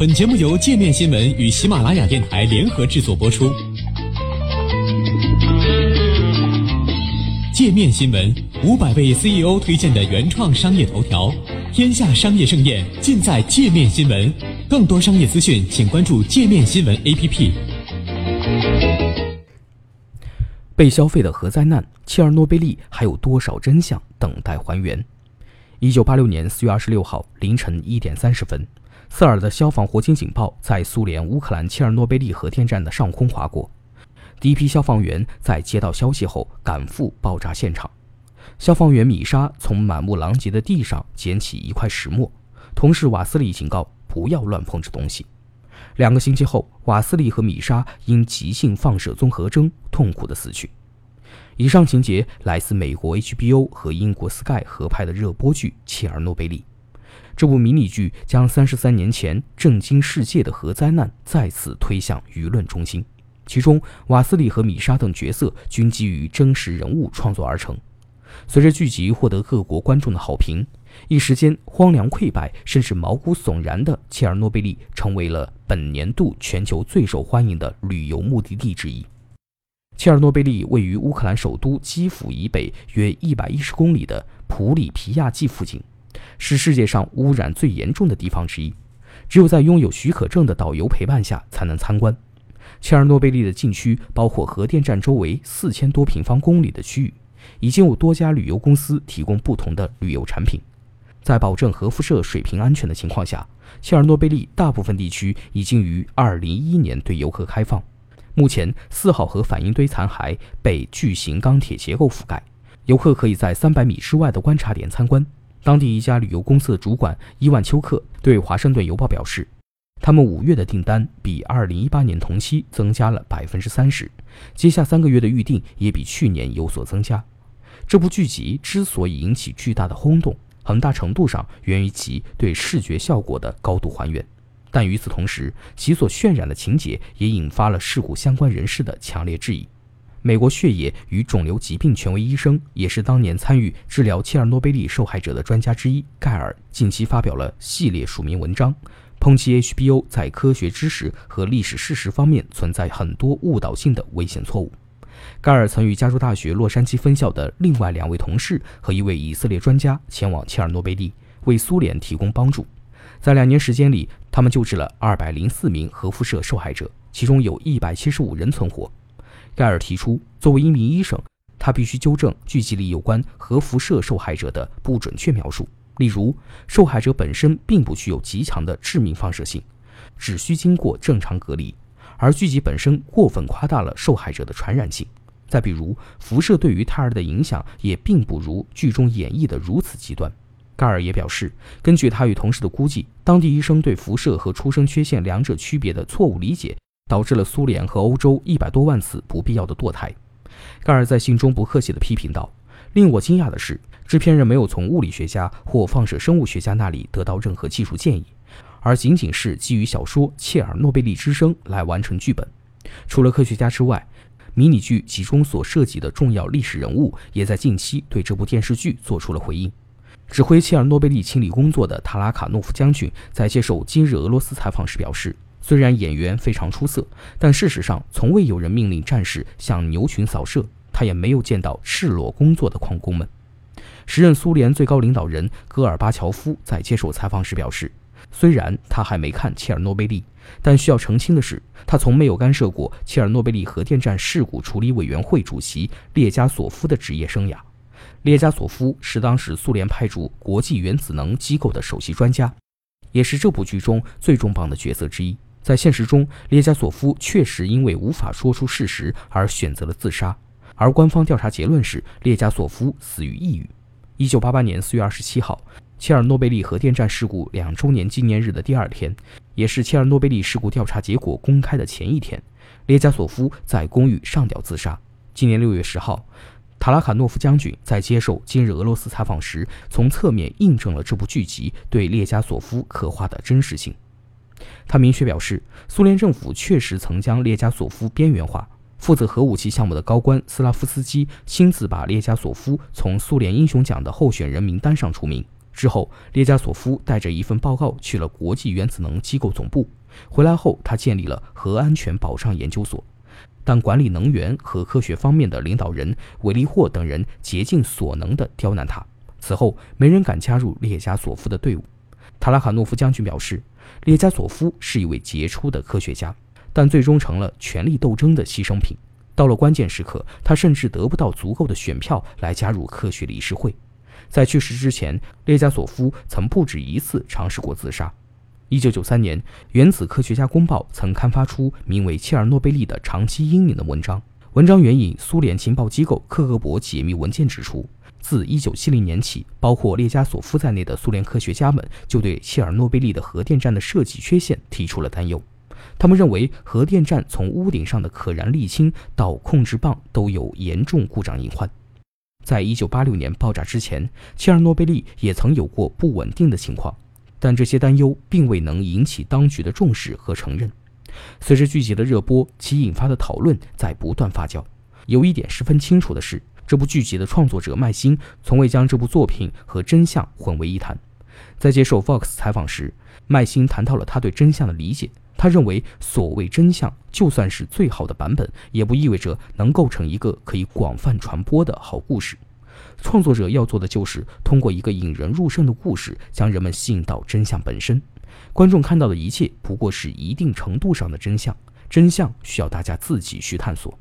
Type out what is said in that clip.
本节目由界面新闻与喜马拉雅电台联合制作播出。界面新闻五百位 CEO 推荐的原创商业头条，天下商业盛宴尽在界面新闻。更多商业资讯，请关注界面新闻 APP。被消费的核灾难切尔诺贝利还有多少真相等待还原？一九八六年四月二十六号凌晨一点三十分。刺耳的消防火警警报在苏联乌克兰切尔诺贝利核电站的上空划过，第一批消防员在接到消息后赶赴爆炸现场。消防员米莎从满目狼藉的地上捡起一块石墨，同事瓦斯利警告不要乱碰这东西。两个星期后，瓦斯利和米莎因急性放射综合征痛苦地死去。以上情节来自美国 HBO 和英国 Sky 合拍的热播剧《切尔诺贝利》。这部迷你剧将三十三年前震惊世界的核灾难再次推向舆论中心，其中瓦斯里和米莎等角色均基于真实人物创作而成。随着剧集获得各国观众的好评，一时间荒凉溃败甚至毛骨悚然的切尔诺贝利成为了本年度全球最受欢迎的旅游目的地之一。切尔诺贝利位于乌克兰首都基辅以北约一百一十公里的普里皮亚季附近。是世界上污染最严重的地方之一，只有在拥有许可证的导游陪伴下才能参观。切尔诺贝利的禁区包括核电站周围四千多平方公里的区域，已经有多家旅游公司提供不同的旅游产品。在保证核辐射水平安全的情况下，切尔诺贝利大部分地区已经于2011年对游客开放。目前，四号核反应堆残骸被巨型钢铁结构覆盖，游客可以在300米之外的观察点参观。当地一家旅游公司的主管伊万丘克对《华盛顿邮报》表示，他们五月的订单比2018年同期增加了百分之三十，接下三个月的预订也比去年有所增加。这部剧集之所以引起巨大的轰动，很大程度上源于其对视觉效果的高度还原，但与此同时，其所渲染的情节也引发了事故相关人士的强烈质疑。美国血液与肿瘤疾病权威医生，也是当年参与治疗切尔诺贝利受害者的专家之一盖尔，近期发表了系列署名文章，抨击 HBO 在科学知识和历史事实方面存在很多误导性的危险错误。盖尔曾与加州大学洛杉矶分校的另外两位同事和一位以色列专家前往切尔诺贝利，为苏联提供帮助。在两年时间里，他们救治了二百零四名核辐射受害者，其中有一百七十五人存活。盖尔提出，作为一名医生，他必须纠正剧集里有关核辐射受害者的不准确描述。例如，受害者本身并不具有极强的致命放射性，只需经过正常隔离；而剧集本身过分夸大了受害者的传染性。再比如，辐射对于胎儿的影响也并不如剧中演绎的如此极端。盖尔也表示，根据他与同事的估计，当地医生对辐射和出生缺陷两者区别的错误理解。导致了苏联和欧洲一百多万次不必要的堕胎。盖尔在信中不客气地批评道：“令我惊讶的是，制片人没有从物理学家或放射生物学家那里得到任何技术建议，而仅仅是基于小说《切尔诺贝利之声》来完成剧本。除了科学家之外，迷你剧集中所涉及的重要历史人物也在近期对这部电视剧做出了回应。指挥切尔诺贝利清理工作的塔拉卡诺夫将军在接受今日俄罗斯采访时表示。”虽然演员非常出色，但事实上从未有人命令战士向牛群扫射，他也没有见到赤裸工作的矿工们。时任苏联最高领导人戈尔巴乔夫在接受采访时表示，虽然他还没看切尔诺贝利，但需要澄清的是，他从没有干涉过切尔诺贝利核电站事故处理委员会主席列加索夫的职业生涯。列加索夫是当时苏联派驻国际原子能机构的首席专家，也是这部剧中最重磅的角色之一。在现实中，列加索夫确实因为无法说出事实而选择了自杀，而官方调查结论是列加索夫死于抑郁。一九八八年四月二十七号，切尔诺贝利核电站事故两周年纪念日的第二天，也是切尔诺贝利事故调查结果公开的前一天，列加索夫在公寓上吊自杀。今年六月十号，塔拉卡诺夫将军在接受今日俄罗斯采访时，从侧面印证了这部剧集对列加索夫刻画的真实性。他明确表示，苏联政府确实曾将列加索夫边缘化。负责核武器项目的高官斯拉夫斯基亲自把列加索夫从苏联英雄奖的候选人名单上除名。之后，列加索夫带着一份报告去了国际原子能机构总部。回来后，他建立了核安全保障研究所，但管理能源和科学方面的领导人韦利霍等人竭尽所能地刁难他。此后，没人敢加入列加索夫的队伍。塔拉卡诺夫将军表示，列加索夫是一位杰出的科学家，但最终成了权力斗争的牺牲品。到了关键时刻，他甚至得不到足够的选票来加入科学理事会。在去世之前，列加索夫曾不止一次尝试过自杀。一九九三年，《原子科学家公报》曾刊发出名为《切尔诺贝利的长期阴影》的文章。文章援引苏联情报机构克格勃解密文件指出，自一九七零年起，包括列加索夫在内的苏联科学家们就对切尔诺贝利的核电站的设计缺陷提出了担忧。他们认为，核电站从屋顶上的可燃沥青到控制棒都有严重故障隐患。在一九八六年爆炸之前，切尔诺贝利也曾有过不稳定的情况。但这些担忧并未能引起当局的重视和承认。随着剧集的热播，其引发的讨论在不断发酵。有一点十分清楚的是，这部剧集的创作者麦辛从未将这部作品和真相混为一谈。在接受 Fox 采访时，麦辛谈到了他对真相的理解。他认为，所谓真相，就算是最好的版本，也不意味着能构成一个可以广泛传播的好故事。创作者要做的就是通过一个引人入胜的故事，将人们吸引到真相本身。观众看到的一切不过是一定程度上的真相，真相需要大家自己去探索。